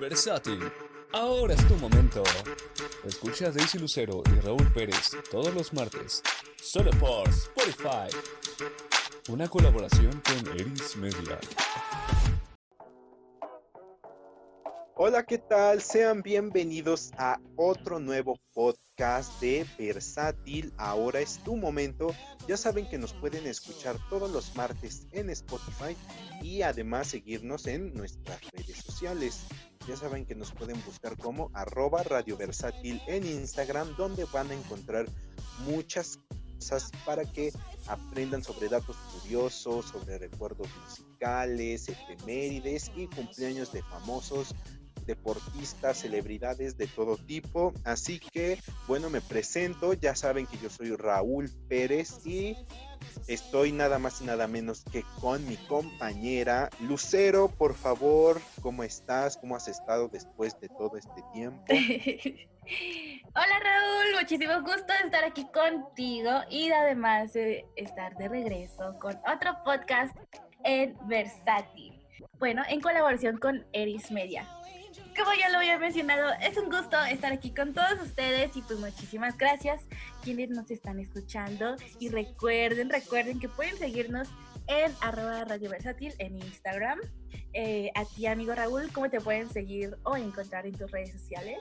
Versátil. Ahora es tu momento. Escucha a Daisy Lucero y Raúl Pérez todos los martes, solo por Spotify. Una colaboración con Eris Media. Hola, ¿qué tal? Sean bienvenidos a otro nuevo podcast de Versátil. Ahora es tu momento. Ya saben que nos pueden escuchar todos los martes en Spotify y además seguirnos en nuestras redes sociales. Ya saben que nos pueden buscar como arroba Radio Versátil en Instagram, donde van a encontrar muchas cosas para que aprendan sobre datos curiosos, sobre recuerdos musicales, efemérides y cumpleaños de famosos deportistas, celebridades de todo tipo. Así que, bueno, me presento. Ya saben que yo soy Raúl Pérez y estoy nada más y nada menos que con mi compañera Lucero. Por favor, ¿cómo estás? ¿Cómo has estado después de todo este tiempo? Hola Raúl, muchísimo gusto estar aquí contigo y además de estar de regreso con otro podcast en Versátil. Bueno, en colaboración con Eris Media como ya lo había mencionado, es un gusto estar aquí con todos ustedes y pues muchísimas gracias quienes nos están escuchando y recuerden, recuerden que pueden seguirnos en arroba Radio Versátil en Instagram. Eh, a ti, amigo Raúl, ¿cómo te pueden seguir o encontrar en tus redes sociales?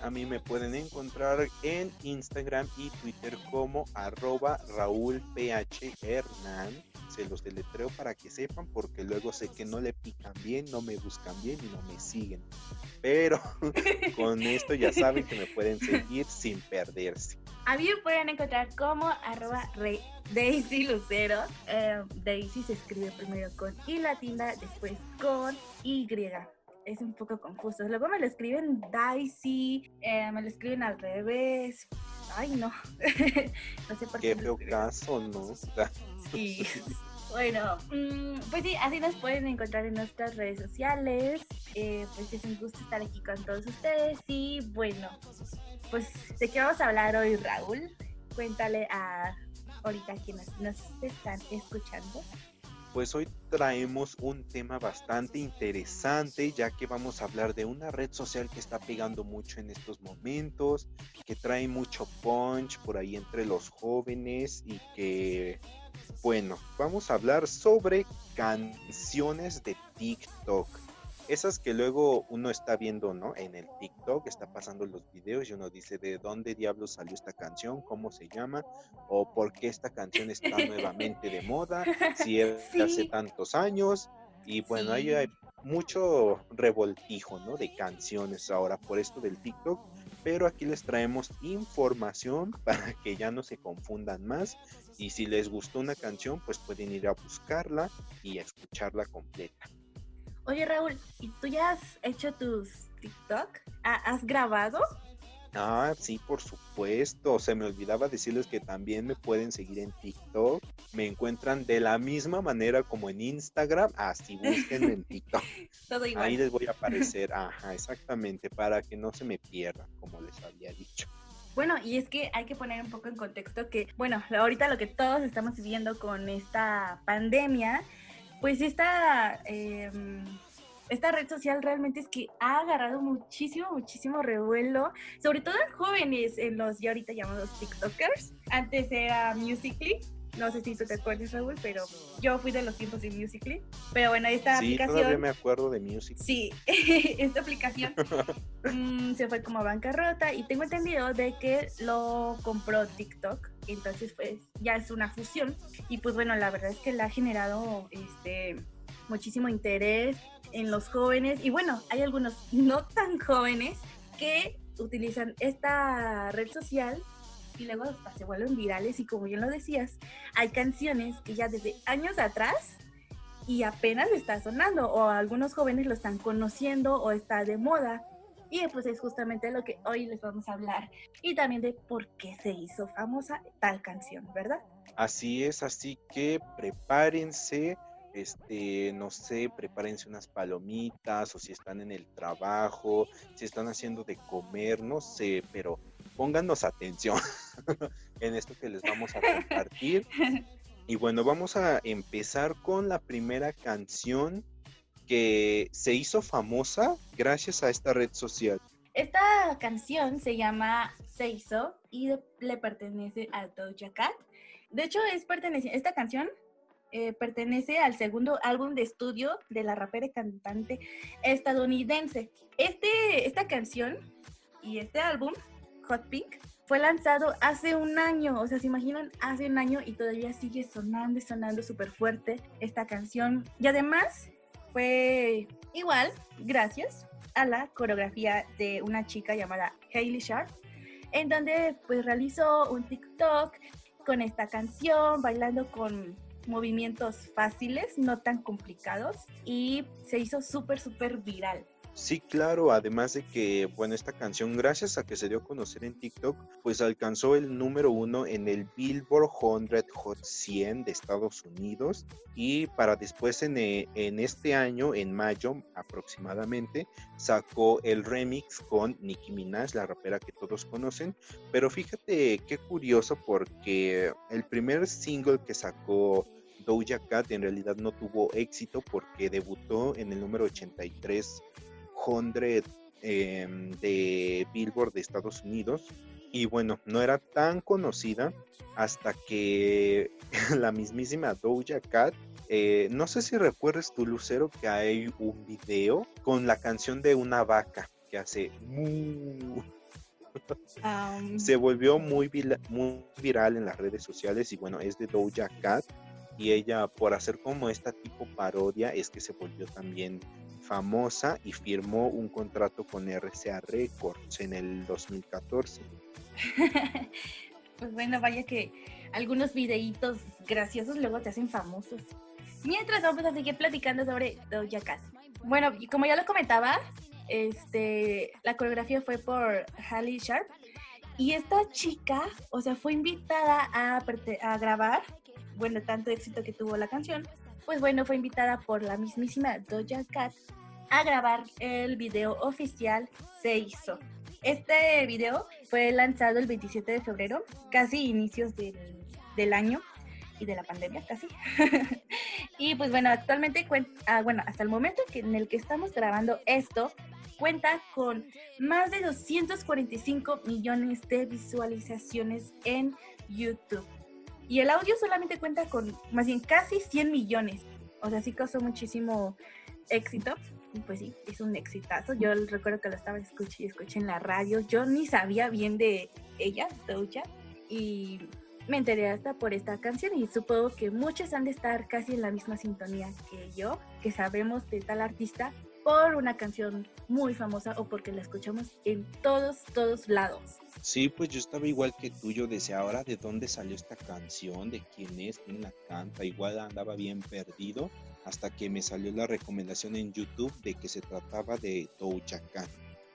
A mí me pueden encontrar en Instagram y Twitter como arroba Raúl PH Hernán se los deletreo para que sepan, porque luego sé que no le pican bien, no me buscan bien y no me siguen. Pero con esto ya saben que me pueden seguir sin perderse. A mí me pueden encontrar como arroba Daisy Lucero. Eh, Daisy se escribe primero con I latina, después con Y es un poco confuso. Luego me lo escriben Daisy, eh, me lo escriben al revés. Ay, no. no sé por qué. Qué feo caso, ¿no? sí. Bueno, mm, pues sí, así nos pueden encontrar en nuestras redes sociales. Eh, pues es un gusto estar aquí con todos ustedes. Y bueno, pues de qué vamos a hablar hoy, Raúl. Cuéntale a ahorita quienes nos están escuchando pues hoy traemos un tema bastante interesante ya que vamos a hablar de una red social que está pegando mucho en estos momentos, que trae mucho punch por ahí entre los jóvenes y que, bueno, vamos a hablar sobre canciones de TikTok esas que luego uno está viendo, ¿no? En el TikTok, está pasando los videos y uno dice de dónde diablos salió esta canción, cómo se llama, o por qué esta canción está nuevamente de moda, si es de hace tantos años. Y bueno, ahí hay mucho revoltijo, ¿no? De canciones ahora por esto del TikTok. Pero aquí les traemos información para que ya no se confundan más. Y si les gustó una canción, pues pueden ir a buscarla y a escucharla completa. Oye, Raúl, ¿y tú ya has hecho tus TikTok? ¿Has grabado? Ah, sí, por supuesto. Se me olvidaba decirles que también me pueden seguir en TikTok. Me encuentran de la misma manera como en Instagram. Así busquen en TikTok. Todo igual. Ahí les voy a aparecer. Ajá, exactamente, para que no se me pierdan, como les había dicho. Bueno, y es que hay que poner un poco en contexto que, bueno, ahorita lo que todos estamos viviendo con esta pandemia pues esta, em, esta red social realmente es que ha agarrado muchísimo, muchísimo revuelo, sobre todo en jóvenes, en los ya ahorita llamados TikTokers. Antes era Musically, no sé si tú te acuerdas, Raúl, pero yo fui de los tiempos de Musically. Pero bueno, esta sí, aplicación. Todavía me acuerdo de Musically. Sí, esta aplicación mm, se fue como a bancarrota y tengo entendido de que lo compró TikTok. Entonces, pues ya es una fusión. Y pues bueno, la verdad es que le ha generado este muchísimo interés en los jóvenes. Y bueno, hay algunos no tan jóvenes que utilizan esta red social y luego se vuelven virales y como bien lo decías, hay canciones que ya desde años atrás y apenas está sonando o algunos jóvenes lo están conociendo o está de moda. Y pues es justamente lo que hoy les vamos a hablar y también de por qué se hizo famosa tal canción, ¿verdad? Así es, así que prepárense, este, no sé, prepárense unas palomitas o si están en el trabajo, si están haciendo de comer, no sé, pero pónganos atención en esto que les vamos a compartir. Y bueno, vamos a empezar con la primera canción que se hizo famosa gracias a esta red social. Esta canción se llama Seiso y le pertenece a Doja Cat. De hecho, es pertenece, esta canción eh, pertenece al segundo álbum de estudio de la rapera y cantante estadounidense. Este, esta canción y este álbum, Hot Pink, fue lanzado hace un año, o sea, se imaginan, hace un año y todavía sigue sonando y sonando súper fuerte esta canción. Y además fue igual gracias a la coreografía de una chica llamada Hailey Sharp, en donde pues realizó un TikTok con esta canción, bailando con movimientos fáciles, no tan complicados, y se hizo súper, súper viral. Sí, claro, además de que, bueno, esta canción, gracias a que se dio a conocer en TikTok, pues alcanzó el número uno en el Billboard 100 Hot 100 de Estados Unidos y para después en, eh, en este año, en mayo aproximadamente, sacó el remix con Nicki Minaj, la rapera que todos conocen, pero fíjate qué curioso porque el primer single que sacó Doja Cat en realidad no tuvo éxito porque debutó en el número 83 100 em, de Billboard de Estados Unidos. Y bueno, no era tan conocida hasta que la mismísima Doja Cat, eh, no sé si recuerdes tu Lucero, que hay un video con la canción de una vaca que hace Se volvió muy, muy viral en las redes sociales y bueno, es de Doja Cat y ella por hacer como esta tipo parodia es que se volvió también famosa y firmó un contrato con RCA Records en el 2014. pues bueno, vaya que algunos videitos graciosos luego te hacen famosos. Mientras vamos a seguir platicando sobre Doja Cat. Bueno, como ya lo comentaba, este, la coreografía fue por Halle Sharp y esta chica, o sea, fue invitada a, a grabar, bueno, tanto éxito que tuvo la canción, pues bueno, fue invitada por la mismísima Doja Cat a grabar el video oficial Se hizo. Este video fue lanzado el 27 de febrero, casi inicios del, del año y de la pandemia casi. y pues bueno, actualmente, ah, bueno, hasta el momento en el que estamos grabando esto, cuenta con más de 245 millones de visualizaciones en YouTube. Y el audio solamente cuenta con más bien casi 100 millones. O sea, sí causó muchísimo éxito pues sí, es un exitazo. Yo recuerdo que lo estaba escuchando y escuché en la radio. Yo ni sabía bien de ella, Doja, y me enteré hasta por esta canción. Y supongo que muchos han de estar casi en la misma sintonía que yo, que sabemos de tal artista por una canción muy famosa o porque la escuchamos en todos, todos lados. Sí, pues yo estaba igual que tú, yo decía ahora de dónde salió esta canción, de quién es, quién la canta, igual andaba bien perdido hasta que me salió la recomendación en YouTube de que se trataba de Doja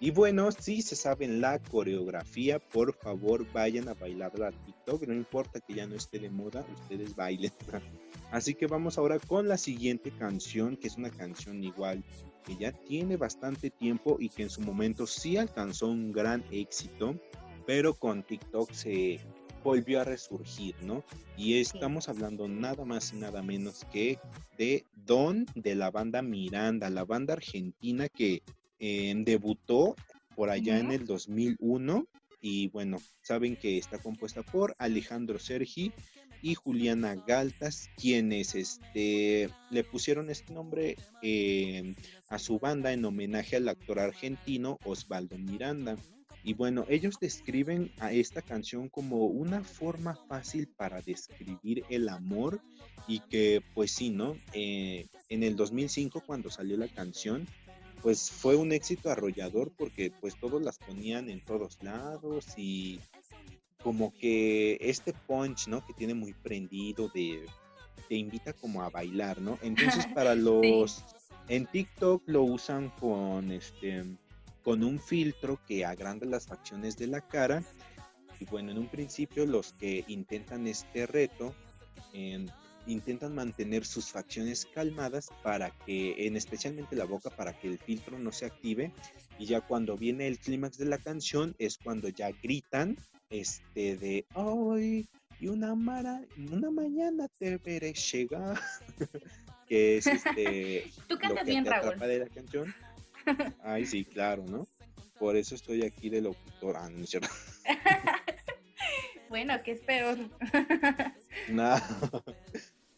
Y bueno, si se saben la coreografía, por favor vayan a bailar la TikTok, no importa que ya no esté de moda, ustedes bailen. Así que vamos ahora con la siguiente canción, que es una canción igual que ya tiene bastante tiempo y que en su momento sí alcanzó un gran éxito, pero con TikTok se volvió a resurgir, ¿no? Y estamos hablando nada más y nada menos que de Don de la banda Miranda, la banda argentina que eh, debutó por allá en el 2001 y bueno, saben que está compuesta por Alejandro Sergi y Juliana Galtas, quienes este, le pusieron este nombre eh, a su banda en homenaje al actor argentino Osvaldo Miranda. Y bueno, ellos describen a esta canción como una forma fácil para describir el amor y que pues sí, ¿no? Eh, en el 2005 cuando salió la canción, pues fue un éxito arrollador porque pues todos las ponían en todos lados y como que este punch, ¿no? Que tiene muy prendido de te invita como a bailar, ¿no? Entonces para los en TikTok lo usan con este con un filtro que agranda las facciones de la cara. Y bueno, en un principio los que intentan este reto intentan mantener sus facciones calmadas para que, en especialmente la boca, para que el filtro no se active. Y ya cuando viene el clímax de la canción es cuando ya gritan este de hoy y una mara, una mañana te veré llegar. que es este... Tú cantas bien, Raúl. atrapa de la canción. Ay, sí, claro, ¿no? Por eso estoy aquí de locutor. Ah, no es cierto. Bueno, que es peor. Nada.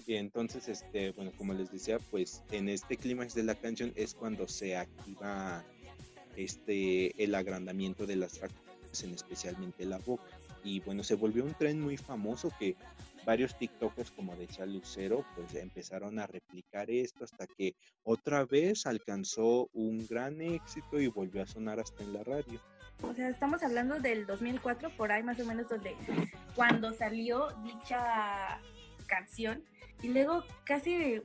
Y entonces, este, bueno, como les decía, pues en este clímax de la canción es cuando se activa este el agrandamiento de las facciones, en especialmente la boca. Y bueno, se volvió un tren muy famoso que varios TikTokers, como decía Lucero, pues empezaron a replicar esto hasta que otra vez alcanzó un gran éxito y volvió a sonar hasta en la radio. O sea, estamos hablando del 2004, por ahí más o menos, donde cuando salió dicha canción. Y luego casi,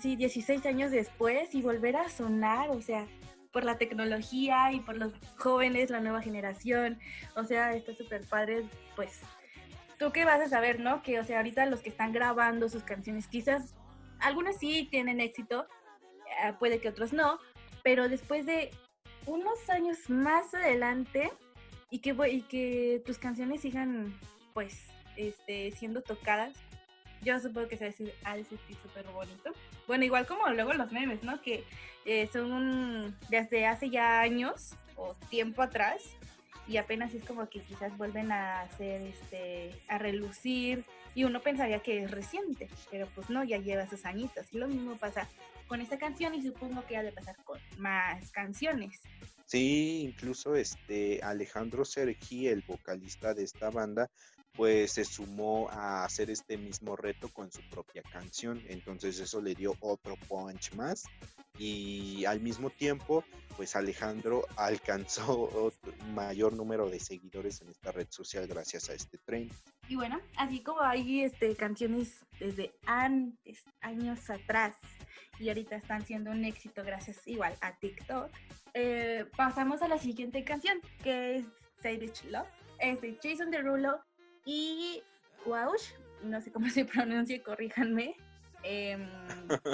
sí, 16 años después y volver a sonar, o sea, por la tecnología y por los jóvenes, la nueva generación. O sea, está súper padre, pues, tú qué vas a saber, ¿no? Que, o sea, ahorita los que están grabando sus canciones, quizás algunas sí tienen éxito, eh, puede que otros no, pero después de unos años más adelante y que, y que tus canciones sigan, pues, este, siendo tocadas, yo supongo que se ha de sentir súper bonito. Bueno, igual como luego los memes, ¿no? Que eh, son desde hace ya años o tiempo atrás y apenas es como que quizás vuelven a hacer, este, a relucir y uno pensaría que es reciente, pero pues no, ya lleva sus añitos. Y lo mismo pasa con esta canción y supongo que ha de pasar con más canciones. Sí, incluso este Alejandro Sergi, el vocalista de esta banda, pues se sumó a hacer este mismo reto con su propia canción. Entonces eso le dio otro punch más. Y al mismo tiempo, pues Alejandro alcanzó mayor número de seguidores en esta red social gracias a este tren. Y bueno, así como hay este, canciones desde antes, años atrás, y ahorita están siendo un éxito gracias igual a TikTok, eh, pasamos a la siguiente canción, que es Savage Love. Es de Jason Derulo y Waush, no sé cómo se pronuncia, corríjanme. Em,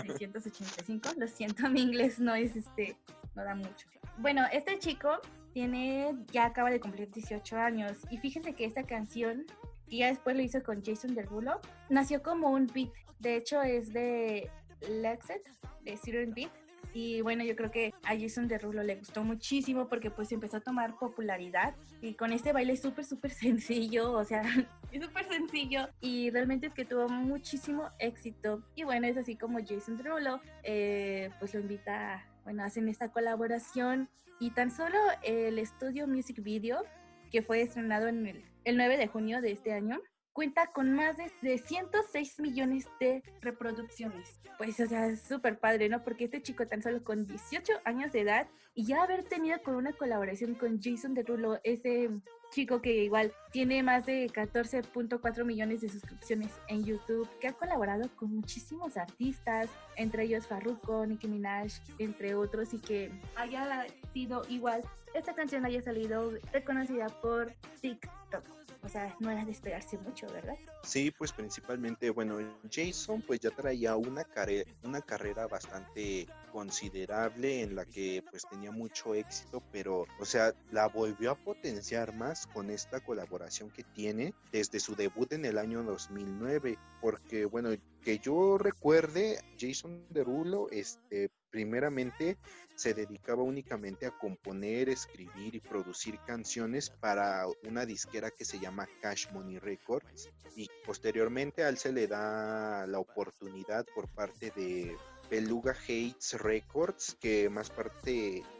685, lo siento, mi inglés no es este, no da mucho. Bueno, este chico tiene, ya acaba de cumplir 18 años. Y fíjense que esta canción, que ya después lo hizo con Jason Derulo, nació como un beat, de hecho es de Lexet, de Zero Beat, y bueno, yo creo que a Jason Derulo le gustó muchísimo porque pues empezó a tomar popularidad y con este baile súper, súper sencillo, o sea, súper sencillo y realmente es que tuvo muchísimo éxito. Y bueno, es así como Jason Derulo eh, pues lo invita, bueno, hacen esta colaboración y tan solo el estudio Music Video, que fue estrenado en el, el 9 de junio de este año, cuenta con más de, de 106 millones de reproducciones. Pues, o sea, es súper padre, ¿no? Porque este chico tan solo con 18 años de edad y ya haber tenido con una colaboración con Jason Derulo, ese chico que igual tiene más de 14.4 millones de suscripciones en YouTube, que ha colaborado con muchísimos artistas, entre ellos Farruko, Nicki Minaj, entre otros, y que haya sido igual, esta canción haya salido reconocida por TikTok. O sea, no era de esperarse mucho, ¿verdad? Sí, pues principalmente, bueno, Jason pues ya traía una, care- una carrera bastante considerable en la que pues tenía mucho éxito, pero o sea, la volvió a potenciar más con esta colaboración que tiene desde su debut en el año 2009, porque bueno, que yo recuerde, Jason Derulo, este, primeramente se dedicaba únicamente a componer, escribir y producir canciones para una disquera que se llama Cash Money Records y posteriormente a él se le da la oportunidad por parte de Beluga Hates Records que más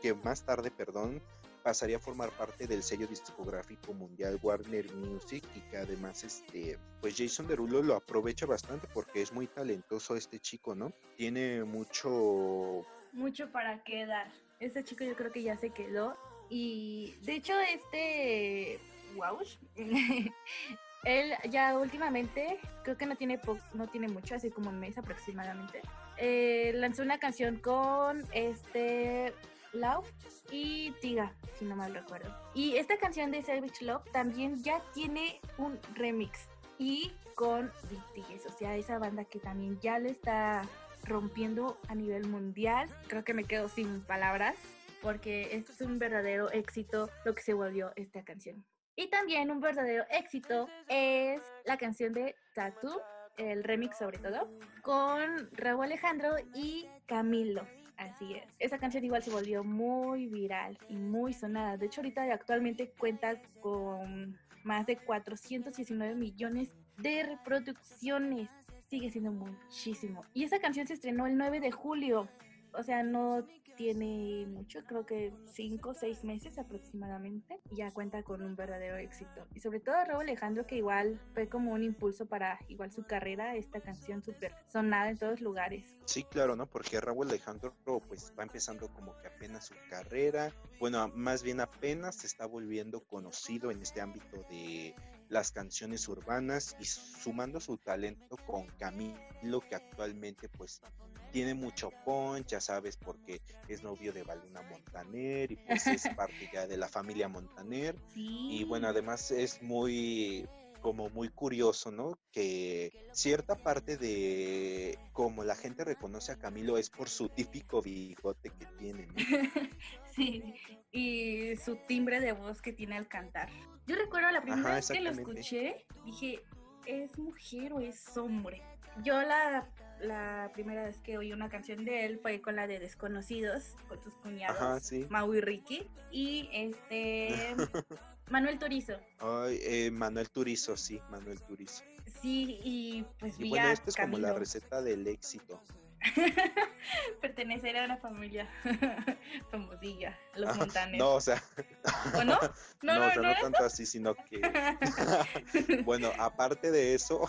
que más tarde, perdón, pasaría a formar parte del sello discográfico mundial Warner Music y que además este pues Jason Derulo lo aprovecha bastante porque es muy talentoso este chico, ¿no? Tiene mucho mucho para quedar. Este chico yo creo que ya se quedó. Y de hecho, este Waush, él ya últimamente, creo que no tiene, po- no tiene mucho, así como un mes aproximadamente, eh, lanzó una canción con este Love y Tiga, si no mal recuerdo. Y esta canción de Savage Love también ya tiene un remix y con BTS, o sea, esa banda que también ya le está rompiendo a nivel mundial. Creo que me quedo sin palabras porque esto es un verdadero éxito lo que se volvió esta canción. Y también un verdadero éxito es la canción de Tattoo el remix sobre todo, con Raúl Alejandro y Camilo. Así es. Esa canción igual se volvió muy viral y muy sonada. De hecho, ahorita actualmente cuenta con más de 419 millones de reproducciones. Sigue siendo muchísimo. Y esa canción se estrenó el 9 de julio. O sea, no tiene mucho, creo que cinco o seis meses aproximadamente, y ya cuenta con un verdadero éxito. Y sobre todo Raúl Alejandro, que igual fue como un impulso para igual su carrera, esta canción súper sonada en todos lugares. Sí, claro, ¿no? Porque Raúl Alejandro pues va empezando como que apenas su carrera, bueno, más bien apenas se está volviendo conocido en este ámbito de las canciones urbanas y sumando su talento con Camilo que actualmente pues tiene mucho punch, ya sabes, porque es novio de Baluna Montaner y pues es parte ya de la familia Montaner. Y bueno, además es muy como muy curioso, ¿no? Que cierta parte de como la gente reconoce a Camilo es por su típico bigote que tiene, ¿no? sí, y su timbre de voz que tiene al cantar. Yo recuerdo la primera vez que lo escuché, dije, ¿es mujer o es hombre? Yo la la primera vez que oí una canción de él fue con la de Desconocidos, con sus cuñados, Mau y Ricky, y este Manuel Turizo. Ay, eh, Manuel Turizo, sí, Manuel Turizo. Sí, y pues y bueno, esta es como la receta del éxito. Pertenecer a una familia famosilla, los montanes. No, o sea. ¿O no? No, no, o sea, no, tanto así, sino que. bueno, aparte de eso,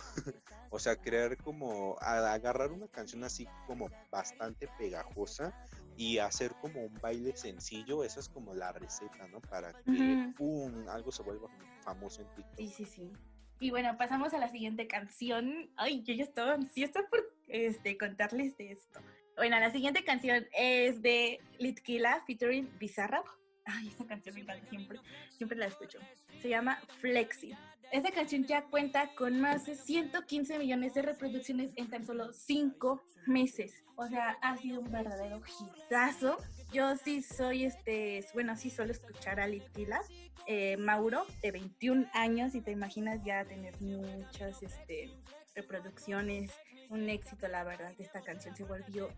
o sea, crear como. agarrar una canción así como bastante pegajosa y hacer como un baile sencillo, esa es como la receta, ¿no? Para que pum, algo se vuelva famoso en TikTok. Sí, sí, sí. Y bueno, pasamos a la siguiente canción. Ay, yo ya estaba ansiosa por este, contarles de esto. Bueno, la siguiente canción es de Litkila featuring Bizarrap. Ay, esa canción me encanta siempre, siempre la escucho. Se llama Flexi. Esta canción ya cuenta con más de 115 millones de reproducciones en tan solo 5 meses. O sea, ha sido un verdadero hitazo. Yo sí soy, este, bueno, sí suelo escuchar a Litkila. Eh, Mauro, de 21 años, y te imaginas ya tener muchas este, reproducciones, un éxito, la verdad, esta canción se volvió.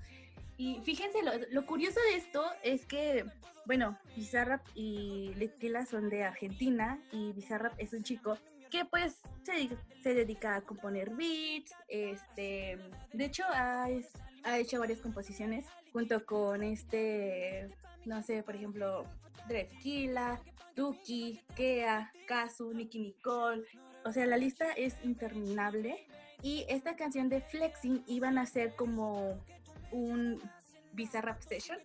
Y fíjense, lo, curioso de esto es que, bueno, Bizarrap y Litkila son de Argentina y Bizarrap es un chico que pues se, se, dedica a componer beats, este, de hecho ha, ha hecho varias composiciones junto con este, no sé, por ejemplo, Drefkila, Tuki, Kea, Kazu, Nicky Nicole. O sea, la lista es interminable. Y esta canción de Flexing iban a ser como un Bizarrap Session,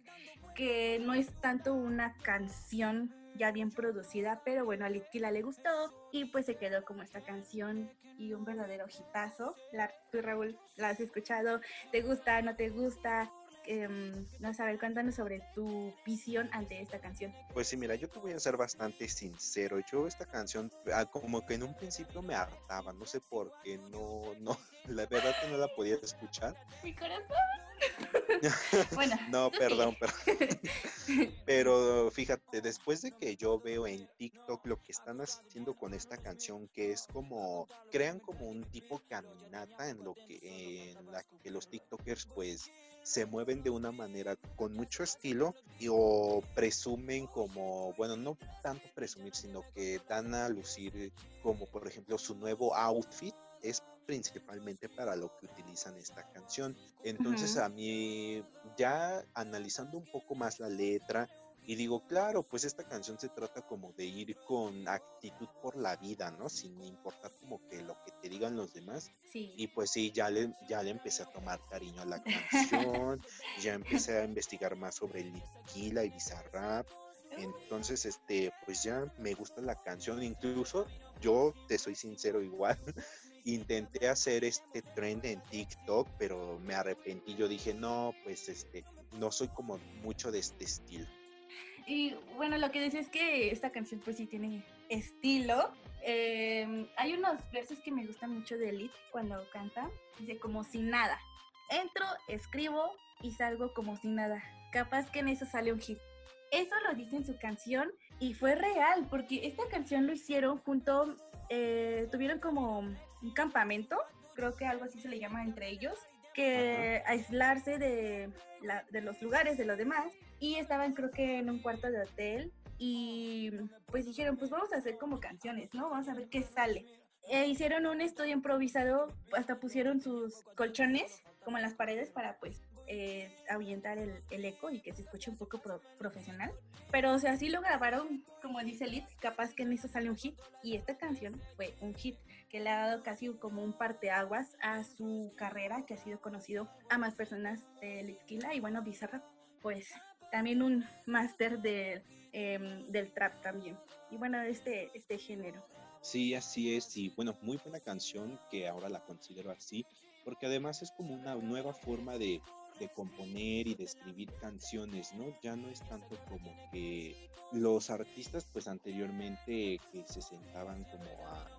que no es tanto una canción ya bien producida, pero bueno, a Litkila le gustó y pues se quedó como esta canción y un verdadero hitazo. La, tú Raúl, ¿la has escuchado? ¿Te gusta? ¿No te gusta? Eh, no saber, cuéntanos sobre tu visión ante esta canción. Pues sí, mira, yo te voy a ser bastante sincero. Yo esta canción, ah, como que en un principio me hartaba, no sé por qué, no, no, la verdad que no la podía escuchar. Mi corazón. bueno, no, perdón, perdón. Pero fíjate, después de que yo veo en TikTok lo que están haciendo con esta canción, que es como, crean como un tipo caminata en lo que, en la que los TikTokers pues se mueven de una manera con mucho estilo y o presumen como, bueno, no tanto presumir, sino que dan a lucir como por ejemplo su nuevo outfit es principalmente para lo que utilizan esta canción. Entonces a mí ya analizando un poco más la letra, y digo, claro, pues esta canción se trata como de ir con actitud por la vida, ¿no? Sin importar como que lo que te digan los demás. Sí. Y pues sí, ya le, ya le empecé a tomar cariño a la canción, ya empecé a investigar más sobre Liquila y Bizarrap. Entonces, este, pues ya me gusta la canción. Incluso yo te soy sincero igual. intenté hacer este trend en TikTok, pero me arrepentí. Yo dije, no, pues este, no soy como mucho de este estilo. Y bueno, lo que dice es que esta canción pues sí tiene estilo. Em, hay unos versos que me gustan mucho de Elite cuando canta. Dice como si nada. Entro, escribo y salgo como si nada. Capaz que en eso sale un hit. Eso lo dice en su canción y fue real porque esta canción lo hicieron junto, eh, tuvieron como un campamento creo que algo así se le llama entre ellos, que aislarse de, de los lugares de los demás y estaban creo que en un cuarto de hotel y pues dijeron pues vamos a hacer como canciones, ¿no? Vamos a ver qué sale. E hicieron un estudio improvisado, hasta pusieron sus colchones como en las paredes para pues eh, ahuyentar el, el, eco y que se escuche un poco profesional. Pero o sea, así lo grabaron, como dice Liz, capaz que en eso sale un hit. Y esta canción fue un hit que le ha dado casi como un parteaguas a su carrera, que ha sido conocido a más personas de Litzkila. Y bueno, Bizarra, pues también un máster de, em, del trap también. Y bueno, este, este género. Sí, así es. Y bueno, muy buena canción que ahora la considero así, porque además es como una nueva forma de de componer y de escribir canciones, ¿no? Ya no es tanto como que los artistas pues anteriormente que se sentaban como a,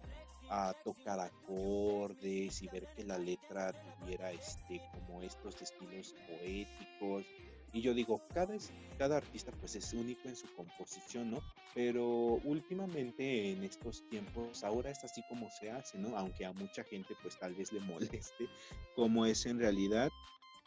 tocar acordes y ver que la letra tuviera este como estos estilos poéticos. Y yo digo cada cada artista pues es único en su composición no pero últimamente en estos tiempos ahora es así como se hace no aunque a mucha gente pues tal vez le moleste como es en realidad.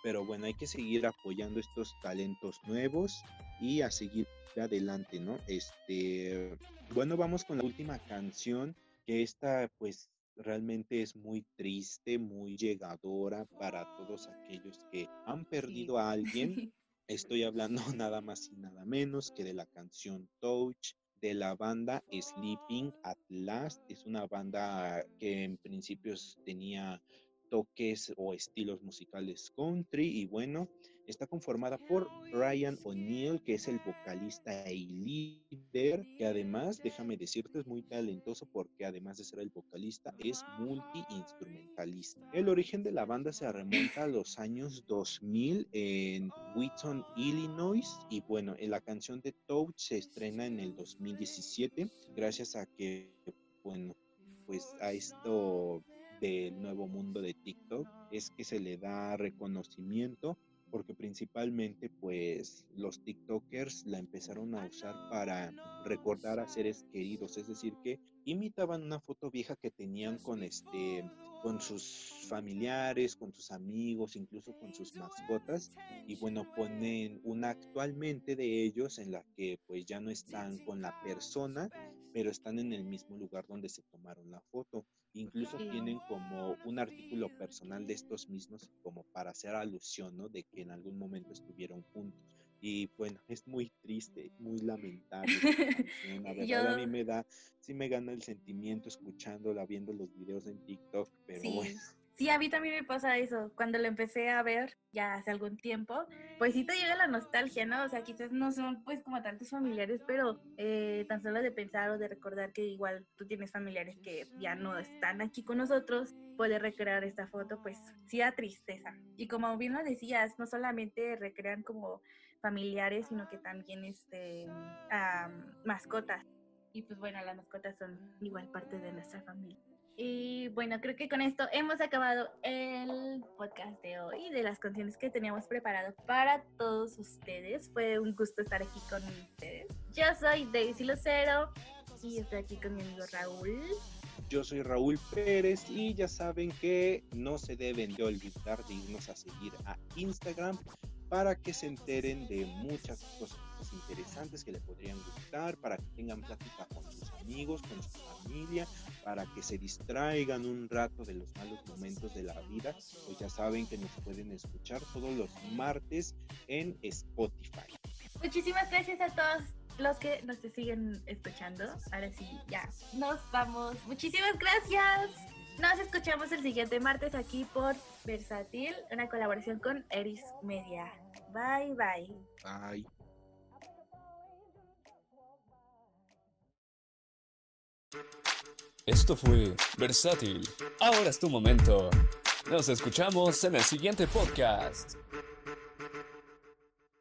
Pero bueno, hay que seguir apoyando estos talentos nuevos y a seguir adelante, ¿no? Este, bueno, vamos con la última canción, que esta pues realmente es muy triste, muy llegadora para todos aquellos que han perdido a alguien. Estoy hablando nada más y nada menos que de la canción Touch de la banda Sleeping at Last. Es una banda que en principios tenía toques o estilos musicales country y bueno, está conformada por Ryan O'Neill, que es el vocalista y líder, que además, déjame decirte, es muy talentoso porque además de ser el vocalista, es multi-instrumentalista. El origen de la banda se remonta a los años 2000 en Wheaton, Illinois, y bueno, en la canción de Touch se estrena en el 2017, gracias a que, bueno, pues a esto del nuevo mundo de TikTok es que se le da reconocimiento porque principalmente pues los TikTokers la empezaron a usar para recordar a seres queridos, es decir que imitaban una foto vieja que tenían con este con sus familiares, con sus amigos, incluso con sus mascotas y bueno, ponen una actualmente de ellos en la que pues ya no están con la persona, pero están en el mismo lugar donde se tomaron la foto. Incluso tienen como un artículo personal de estos mismos como para hacer alusión, ¿no? De que en algún momento estuvieron juntos. Y bueno, es muy triste, muy lamentable. La verdad a mí me da, sí me gana el sentimiento escuchándola, viendo los videos en TikTok, pero bueno. Sí, a mí también me pasa eso. Cuando lo empecé a ver ya hace algún tiempo, pues sí te llega la nostalgia, ¿no? O sea, quizás no son pues como tantos familiares, pero eh, tan solo de pensar o de recordar que igual tú tienes familiares que ya no están aquí con nosotros, poder recrear esta foto, pues sí da tristeza. Y como bien lo decías, no solamente recrean como familiares, sino que también este, mascotas. Y pues bueno, las mascotas son igual parte de nuestra familia. Y bueno, creo que con esto hemos acabado el podcast de hoy, de las canciones que teníamos preparado para todos ustedes. Fue un gusto estar aquí con ustedes. Yo soy Daisy Lucero y estoy aquí con mi amigo Raúl. Yo soy Raúl Pérez y ya saben que no se deben de olvidar de irnos a seguir a Instagram para que se enteren de muchas cosas interesantes que le podrían gustar, para que tengan plática con sus amigos, con su familia, para que se distraigan un rato de los malos momentos de la vida, pues ya saben que nos pueden escuchar todos los martes en Spotify. Muchísimas gracias a todos los que nos siguen escuchando. Ahora sí, ya nos vamos. Muchísimas gracias. Nos escuchamos el siguiente martes aquí por Versátil, una colaboración con Eris Media. Bye, bye. Bye. Esto fue Versátil. Ahora es tu momento. Nos escuchamos en el siguiente podcast.